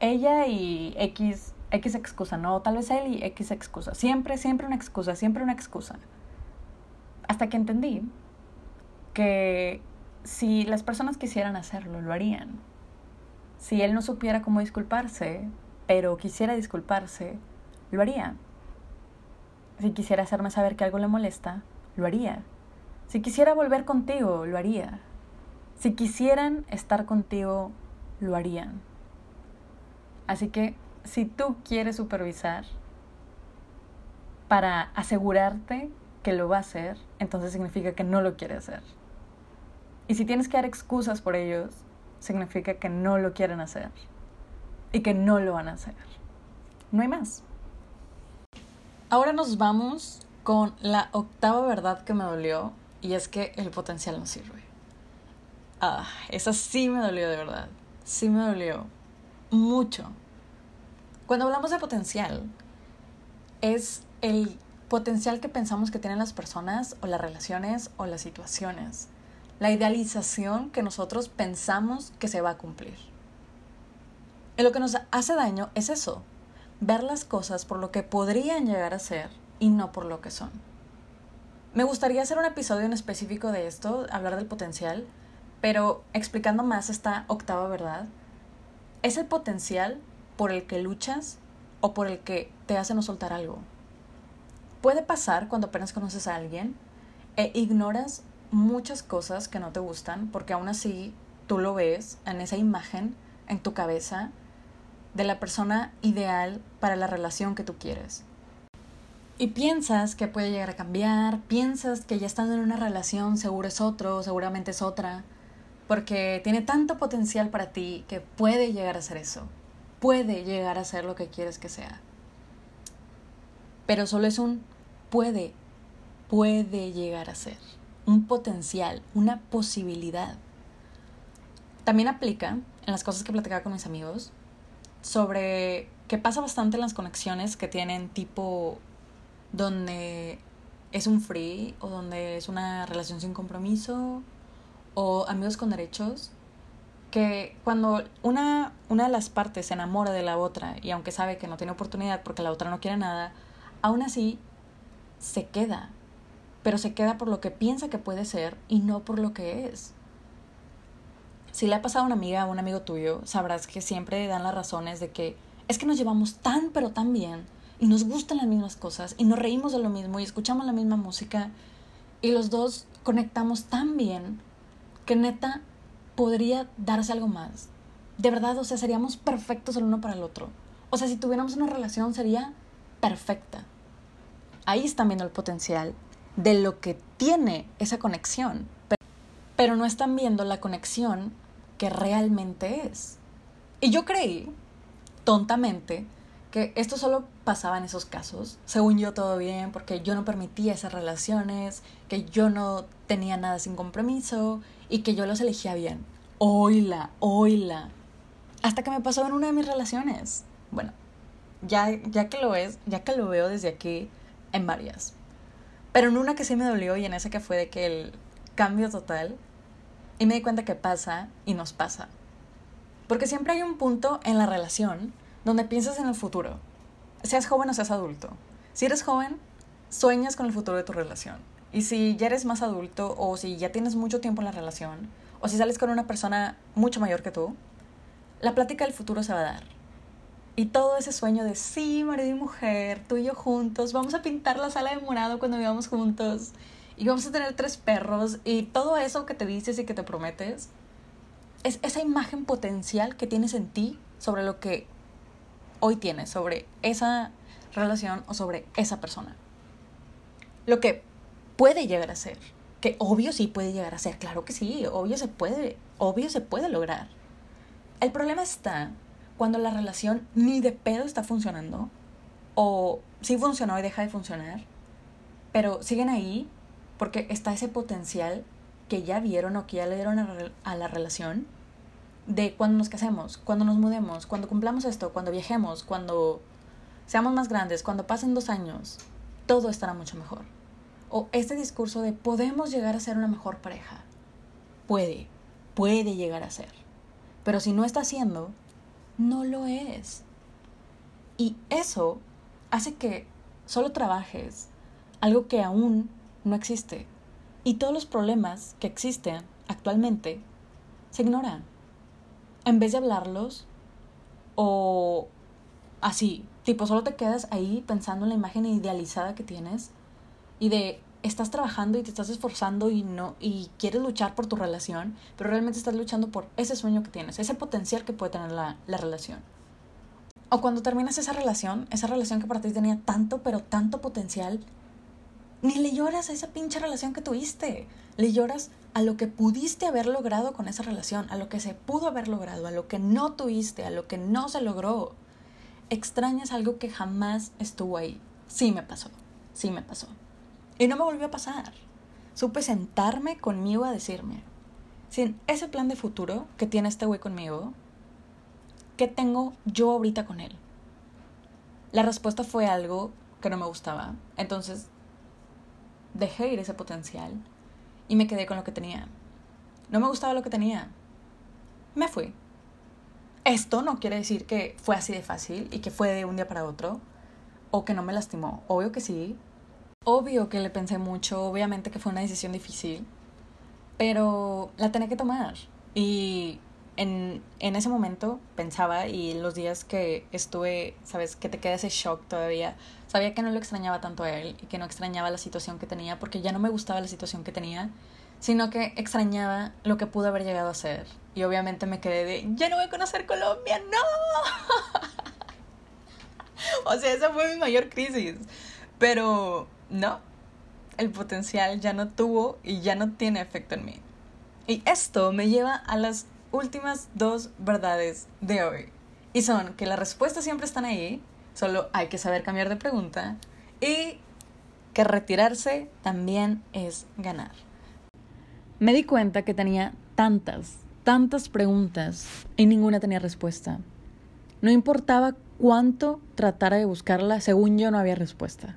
ella y X, X excusa, no, tal vez él y X excusa. Siempre, siempre una excusa, siempre una excusa. Hasta que entendí que si las personas quisieran hacerlo, lo harían. Si él no supiera cómo disculparse, pero quisiera disculparse, lo haría. Si quisiera hacerme saber que algo le molesta, lo haría. Si quisiera volver contigo, lo haría. Si quisieran estar contigo, lo harían. Así que si tú quieres supervisar para asegurarte que lo va a hacer, entonces significa que no lo quiere hacer. Y si tienes que dar excusas por ellos, significa que no lo quieren hacer y que no lo van a hacer. No hay más. Ahora nos vamos con la octava verdad que me dolió y es que el potencial no sirve. Ah, esa sí me dolió de verdad. Sí me dolió. Mucho. Cuando hablamos de potencial, es el potencial que pensamos que tienen las personas o las relaciones o las situaciones. La idealización que nosotros pensamos que se va a cumplir. Lo que nos hace daño es eso, ver las cosas por lo que podrían llegar a ser y no por lo que son. Me gustaría hacer un episodio en específico de esto, hablar del potencial, pero explicando más esta octava verdad, es el potencial por el que luchas o por el que te hace no soltar algo. Puede pasar cuando apenas conoces a alguien e ignoras muchas cosas que no te gustan porque aún así tú lo ves en esa imagen en tu cabeza de la persona ideal para la relación que tú quieres. Y piensas que puede llegar a cambiar, piensas que ya estando en una relación seguro es otro, seguramente es otra, porque tiene tanto potencial para ti que puede llegar a ser eso, puede llegar a ser lo que quieres que sea. Pero solo es un puede, puede llegar a ser, un potencial, una posibilidad. También aplica en las cosas que platicaba con mis amigos sobre que pasa bastante en las conexiones que tienen tipo donde es un free o donde es una relación sin compromiso o amigos con derechos, que cuando una, una de las partes se enamora de la otra y aunque sabe que no tiene oportunidad porque la otra no quiere nada, aún así se queda, pero se queda por lo que piensa que puede ser y no por lo que es. Si le ha pasado a una amiga o un amigo tuyo, sabrás que siempre dan las razones de que es que nos llevamos tan pero tan bien y nos gustan las mismas cosas y nos reímos de lo mismo y escuchamos la misma música y los dos conectamos tan bien que neta podría darse algo más. De verdad, o sea, seríamos perfectos el uno para el otro. O sea, si tuviéramos una relación sería perfecta. Ahí están viendo el potencial de lo que tiene esa conexión. Pero no están viendo la conexión que realmente es. Y yo creí, tontamente, que esto solo pasaba en esos casos. Según yo todo bien, porque yo no permitía esas relaciones, que yo no tenía nada sin compromiso y que yo los elegía bien. Oila, oila. Hasta que me pasó en una de mis relaciones. Bueno, ya, ya que lo ves, ya que lo veo desde aquí, en varias. Pero en una que sí me dolió y en esa que fue de que el cambio total. Y me di cuenta que pasa y nos pasa. Porque siempre hay un punto en la relación donde piensas en el futuro. Seas joven o seas adulto. Si eres joven, sueñas con el futuro de tu relación. Y si ya eres más adulto o si ya tienes mucho tiempo en la relación o si sales con una persona mucho mayor que tú, la plática del futuro se va a dar. Y todo ese sueño de sí, marido y mujer, tú y yo juntos, vamos a pintar la sala de morado cuando vivamos juntos y vamos a tener tres perros y todo eso que te dices y que te prometes, es esa imagen potencial que tienes en ti sobre lo que hoy tienes, sobre esa relación o sobre esa persona. Lo que puede llegar a ser, que obvio sí puede llegar a ser, claro que sí, obvio se puede, obvio se puede lograr. El problema está cuando la relación ni de pedo está funcionando, o sí funcionó y deja de funcionar, pero siguen ahí porque está ese potencial que ya vieron o que ya le dieron a, la relación de cuando nos casemos, cuando nos mudemos, cuando cumplamos esto, cuando viajemos, cuando seamos más grandes, cuando pasen dos años, todo estará mucho mejor. O este discurso de podemos llegar a ser una mejor pareja. Puede, puede llegar a ser. Pero si no está haciendo, no lo es. Y eso hace que solo trabajes algo que aún no existe. Y todos los problemas que existen actualmente se ignoran. En vez de hablarlos o así, tipo, solo te quedas ahí pensando en la imagen idealizada que tienes y de estás trabajando y te estás esforzando y no y quieres luchar por tu relación, pero realmente estás luchando por ese sueño que tienes, ese potencial que puede tener la, la relación. O cuando terminas esa relación, esa relación que para ti tenía tanto, pero tanto potencial, ni le lloras a esa pinche relación que tuviste. Le lloras a lo que pudiste haber logrado con esa relación, a lo que se pudo haber logrado, a lo que no tuviste, a lo que no se logró. Extrañas algo que jamás estuvo ahí. Sí me pasó, sí me pasó. Y no me volvió a pasar. Supe sentarme conmigo a decirme, sin ese plan de futuro que tiene este güey conmigo, ¿qué tengo yo ahorita con él? La respuesta fue algo que no me gustaba. Entonces dejé ir ese potencial y me quedé con lo que tenía. No me gustaba lo que tenía. Me fui. Esto no quiere decir que fue así de fácil y que fue de un día para otro o que no me lastimó. Obvio que sí, Obvio que le pensé mucho, obviamente que fue una decisión difícil, pero la tenía que tomar. Y en, en ese momento pensaba y los días que estuve, sabes, que te queda ese shock todavía, sabía que no lo extrañaba tanto a él y que no extrañaba la situación que tenía porque ya no me gustaba la situación que tenía, sino que extrañaba lo que pudo haber llegado a ser. Y obviamente me quedé de, ya no voy a conocer Colombia, no. o sea, esa fue mi mayor crisis. Pero no, el potencial ya no tuvo y ya no tiene efecto en mí. Y esto me lleva a las últimas dos verdades de hoy. Y son que las respuestas siempre están ahí, solo hay que saber cambiar de pregunta y que retirarse también es ganar. Me di cuenta que tenía tantas, tantas preguntas y ninguna tenía respuesta. No importaba cuánto tratara de buscarla, según yo no había respuesta.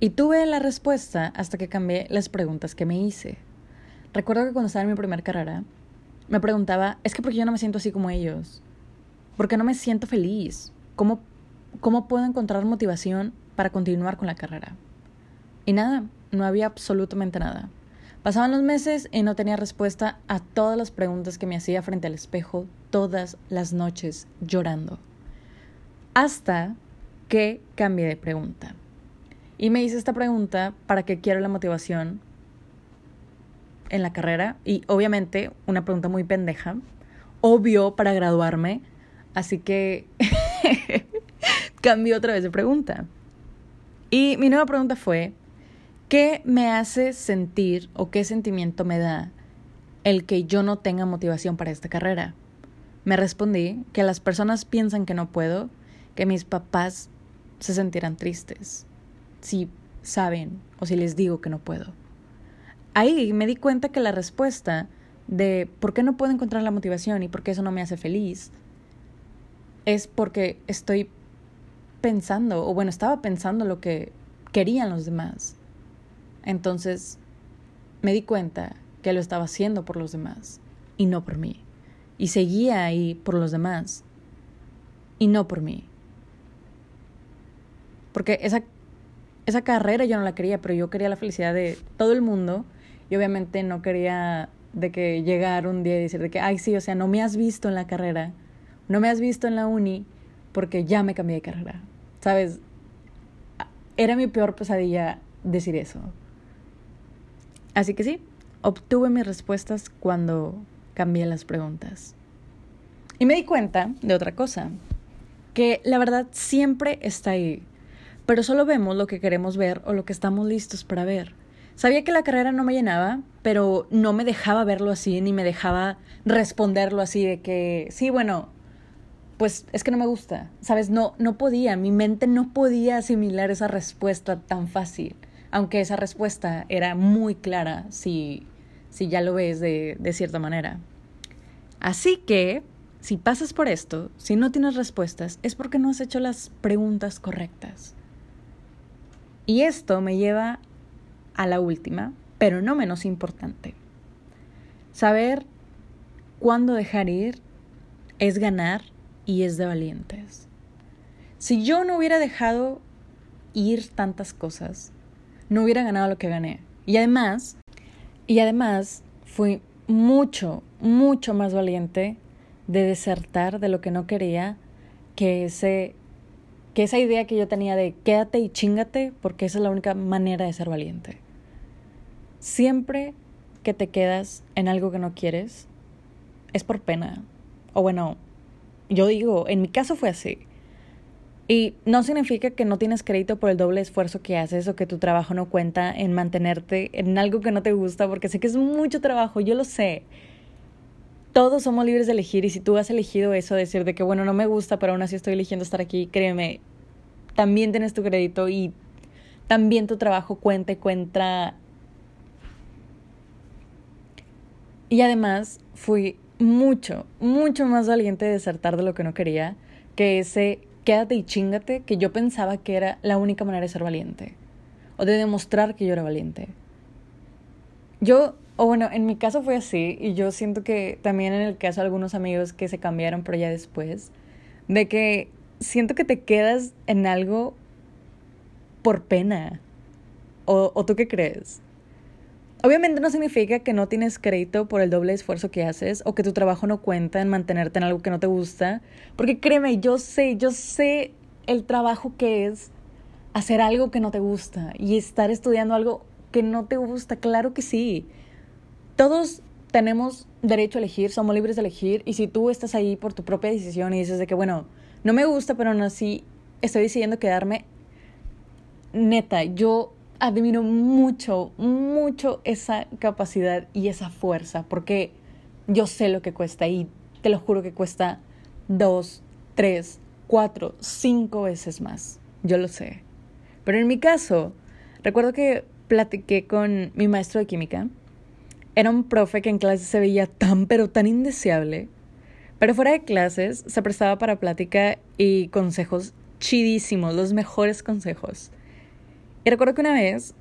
Y tuve la respuesta hasta que cambié las preguntas que me hice. Recuerdo que cuando estaba en mi primera carrera, me preguntaba, es que porque yo no me siento así como ellos? ¿Por qué no me siento feliz? ¿Cómo, ¿Cómo puedo encontrar motivación para continuar con la carrera? Y nada, no había absolutamente nada. Pasaban los meses y no tenía respuesta a todas las preguntas que me hacía frente al espejo todas las noches llorando. Hasta que cambié de pregunta. Y me hice esta pregunta, ¿para qué quiero la motivación en la carrera? Y obviamente una pregunta muy pendeja, obvio para graduarme, así que cambié otra vez de pregunta. Y mi nueva pregunta fue, ¿qué me hace sentir o qué sentimiento me da el que yo no tenga motivación para esta carrera? Me respondí que las personas piensan que no puedo que mis papás se sintieran tristes si saben o si les digo que no puedo. Ahí me di cuenta que la respuesta de por qué no puedo encontrar la motivación y por qué eso no me hace feliz es porque estoy pensando, o bueno, estaba pensando lo que querían los demás. Entonces me di cuenta que lo estaba haciendo por los demás y no por mí. Y seguía ahí por los demás y no por mí. Porque esa, esa carrera yo no la quería, pero yo quería la felicidad de todo el mundo y obviamente no quería de que llegara un día y decir de que, ay, sí, o sea, no me has visto en la carrera, no me has visto en la uni porque ya me cambié de carrera. ¿Sabes? Era mi peor pesadilla decir eso. Así que sí, obtuve mis respuestas cuando cambié las preguntas. Y me di cuenta de otra cosa, que la verdad siempre está ahí, pero solo vemos lo que queremos ver o lo que estamos listos para ver. Sabía que la carrera no me llenaba, pero no me dejaba verlo así, ni me dejaba responderlo así de que, sí, bueno, pues es que no me gusta, ¿sabes? No, no podía, mi mente no podía asimilar esa respuesta tan fácil, aunque esa respuesta era muy clara si, si ya lo ves de, de cierta manera. Así que, si pasas por esto, si no tienes respuestas, es porque no has hecho las preguntas correctas. Y esto me lleva a la última, pero no menos importante. Saber cuándo dejar ir es ganar y es de valientes. Si yo no hubiera dejado ir tantas cosas, no hubiera ganado lo que gané. Y además, y además fui mucho, mucho más valiente de desertar de lo que no quería que ese que esa idea que yo tenía de quédate y chingate porque esa es la única manera de ser valiente. Siempre que te quedas en algo que no quieres es por pena. O bueno, yo digo, en mi caso fue así. Y no significa que no tienes crédito por el doble esfuerzo que haces o que tu trabajo no cuenta en mantenerte en algo que no te gusta, porque sé que es mucho trabajo, yo lo sé. Todos somos libres de elegir y si tú has elegido eso, decir de que bueno, no me gusta, pero aún así estoy eligiendo estar aquí, créeme, también tienes tu crédito y también tu trabajo cuenta y cuenta. Y además fui mucho, mucho más valiente de desertar de lo que no quería que ese quédate y chingate que yo pensaba que era la única manera de ser valiente o de demostrar que yo era valiente. Yo, o bueno, en mi caso fue así y yo siento que también en el caso de algunos amigos que se cambiaron pero ya después, de que siento que te quedas en algo por pena. ¿O, o tú qué crees? Obviamente no significa que no tienes crédito por el doble esfuerzo que haces o que tu trabajo no cuenta en mantenerte en algo que no te gusta. Porque créeme, yo sé, yo sé el trabajo que es hacer algo que no te gusta y estar estudiando algo que no te gusta. Claro que sí. Todos tenemos derecho a elegir, somos libres de elegir y si tú estás ahí por tu propia decisión y dices de que, bueno, no me gusta, pero aún así estoy decidiendo quedarme, neta, yo admiro mucho, mucho esa capacidad y esa fuerza, porque yo sé lo que cuesta y te lo juro que cuesta dos, tres, cuatro, cinco veces más. Yo lo sé. Pero en mi caso, recuerdo que platiqué con mi maestro de química. Era un profe que en clase se veía tan, pero tan indeseable. Pero fuera de clases se prestaba para plática y consejos chidísimos, los mejores consejos. Y recuerdo que una vez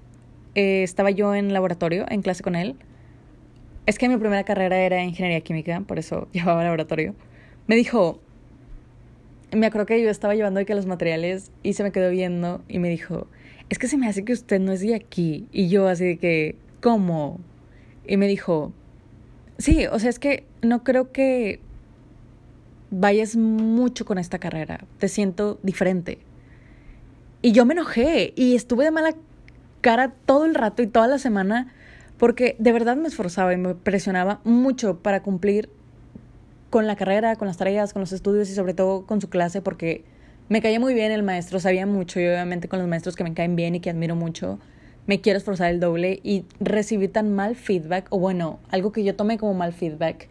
eh, estaba yo en laboratorio, en clase con él. Es que mi primera carrera era ingeniería química, por eso llevaba laboratorio. Me dijo, me acuerdo que yo estaba llevando aquí los materiales y se me quedó viendo y me dijo, es que se me hace que usted no es de aquí. Y yo así de que, ¿cómo? Y me dijo, sí, o sea, es que no creo que vayas mucho con esta carrera. Te siento diferente. Y yo me enojé y estuve de mala cara todo el rato y toda la semana porque de verdad me esforzaba y me presionaba mucho para cumplir con la carrera, con las tareas, con los estudios y sobre todo con su clase porque me caía muy bien el maestro, sabía mucho y obviamente con los maestros que me caen bien y que admiro mucho, me quiero esforzar el doble y recibí tan mal feedback, o bueno, algo que yo tomé como mal feedback,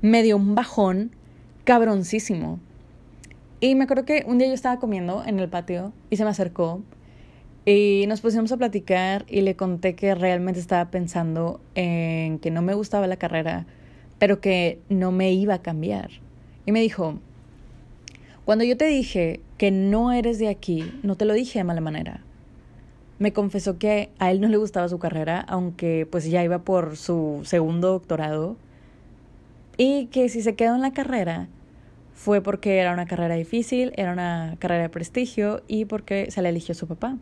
me dio un bajón cabroncísimo. Y me acuerdo que un día yo estaba comiendo en el patio y se me acercó y nos pusimos a platicar y le conté que realmente estaba pensando en que no me gustaba la carrera, pero que no me iba a cambiar. Y me dijo, cuando yo te dije que no eres de aquí, no te lo dije de mala manera. Me confesó que a él no le gustaba su carrera, aunque pues ya iba por su segundo doctorado, y que si se quedó en la carrera fue porque era una carrera difícil, era una carrera de prestigio y porque se la eligió su papá.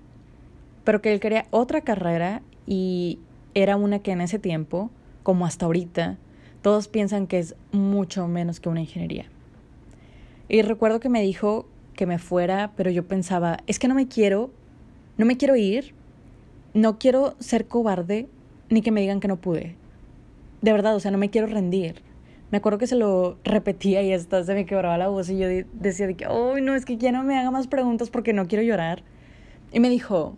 Pero que él quería otra carrera y era una que en ese tiempo, como hasta ahorita, todos piensan que es mucho menos que una ingeniería. Y recuerdo que me dijo que me fuera, pero yo pensaba, es que no me quiero, no me quiero ir, no quiero ser cobarde, ni que me digan que no pude. De verdad, o sea, no me quiero rendir me acuerdo que se lo repetía y hasta se me quebraba la voz y yo decía de que, uy, no, es que ya no me haga más preguntas porque no quiero llorar. Y me dijo,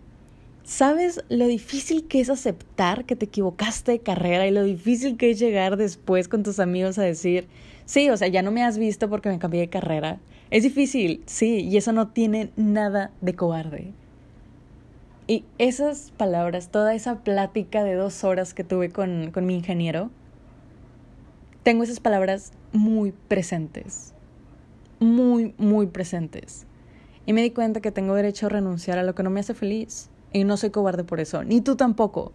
¿sabes lo difícil que es aceptar que te equivocaste de carrera y lo difícil que es llegar después con tus amigos a decir, sí, o sea, ya no me has visto porque me cambié de carrera? Es difícil, sí, y eso no tiene nada de cobarde. Y esas palabras, toda esa plática de dos horas que tuve con, con mi ingeniero, tengo esas palabras muy presentes, muy, muy presentes. Y me di cuenta que tengo derecho a renunciar a lo que no me hace feliz. Y no soy cobarde por eso, ni tú tampoco.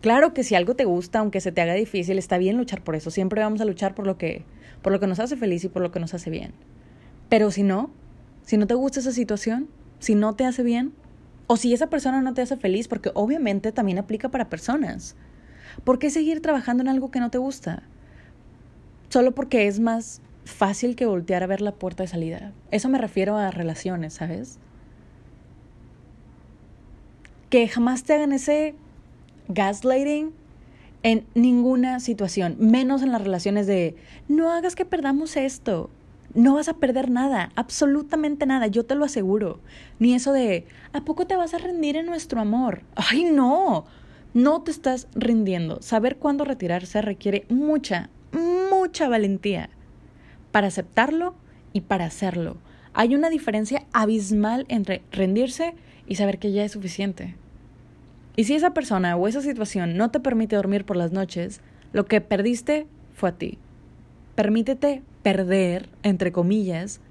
Claro que si algo te gusta, aunque se te haga difícil, está bien luchar por eso. Siempre vamos a luchar por lo que, por lo que nos hace feliz y por lo que nos hace bien. Pero si no, si no te gusta esa situación, si no te hace bien, o si esa persona no te hace feliz, porque obviamente también aplica para personas. ¿Por qué seguir trabajando en algo que no te gusta? Solo porque es más fácil que voltear a ver la puerta de salida. Eso me refiero a relaciones, ¿sabes? Que jamás te hagan ese gaslighting en ninguna situación, menos en las relaciones de no hagas que perdamos esto. No vas a perder nada, absolutamente nada, yo te lo aseguro. Ni eso de, ¿a poco te vas a rendir en nuestro amor? Ay, no, no te estás rindiendo. Saber cuándo retirarse requiere mucha, mucha valentía para aceptarlo y para hacerlo. Hay una diferencia abismal entre rendirse y saber que ya es suficiente. Y si esa persona o esa situación no te permite dormir por las noches, lo que perdiste fue a ti. Permítete perder, entre comillas,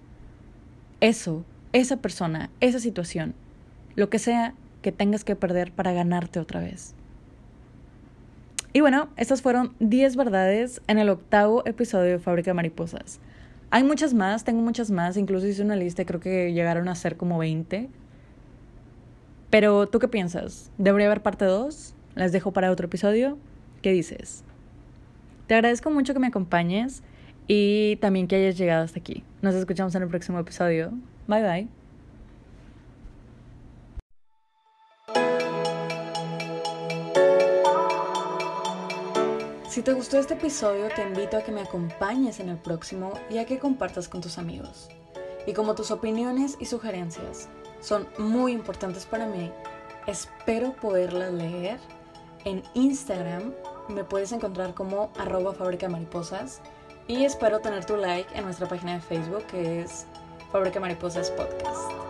eso, esa persona, esa situación, lo que sea que tengas que perder para ganarte otra vez. Y bueno, estas fueron 10 verdades en el octavo episodio de Fábrica de Mariposas. Hay muchas más, tengo muchas más, incluso hice una lista, creo que llegaron a ser como 20. Pero ¿tú qué piensas? ¿Debería haber parte 2? ¿Las dejo para otro episodio? ¿Qué dices? Te agradezco mucho que me acompañes y también que hayas llegado hasta aquí. Nos escuchamos en el próximo episodio. Bye bye. Si te gustó este episodio, te invito a que me acompañes en el próximo y a que compartas con tus amigos. Y como tus opiniones y sugerencias son muy importantes para mí, espero poderlas leer. En Instagram me puedes encontrar como arroba fábrica mariposas y espero tener tu like en nuestra página de Facebook que es Fábrica Mariposas Podcast.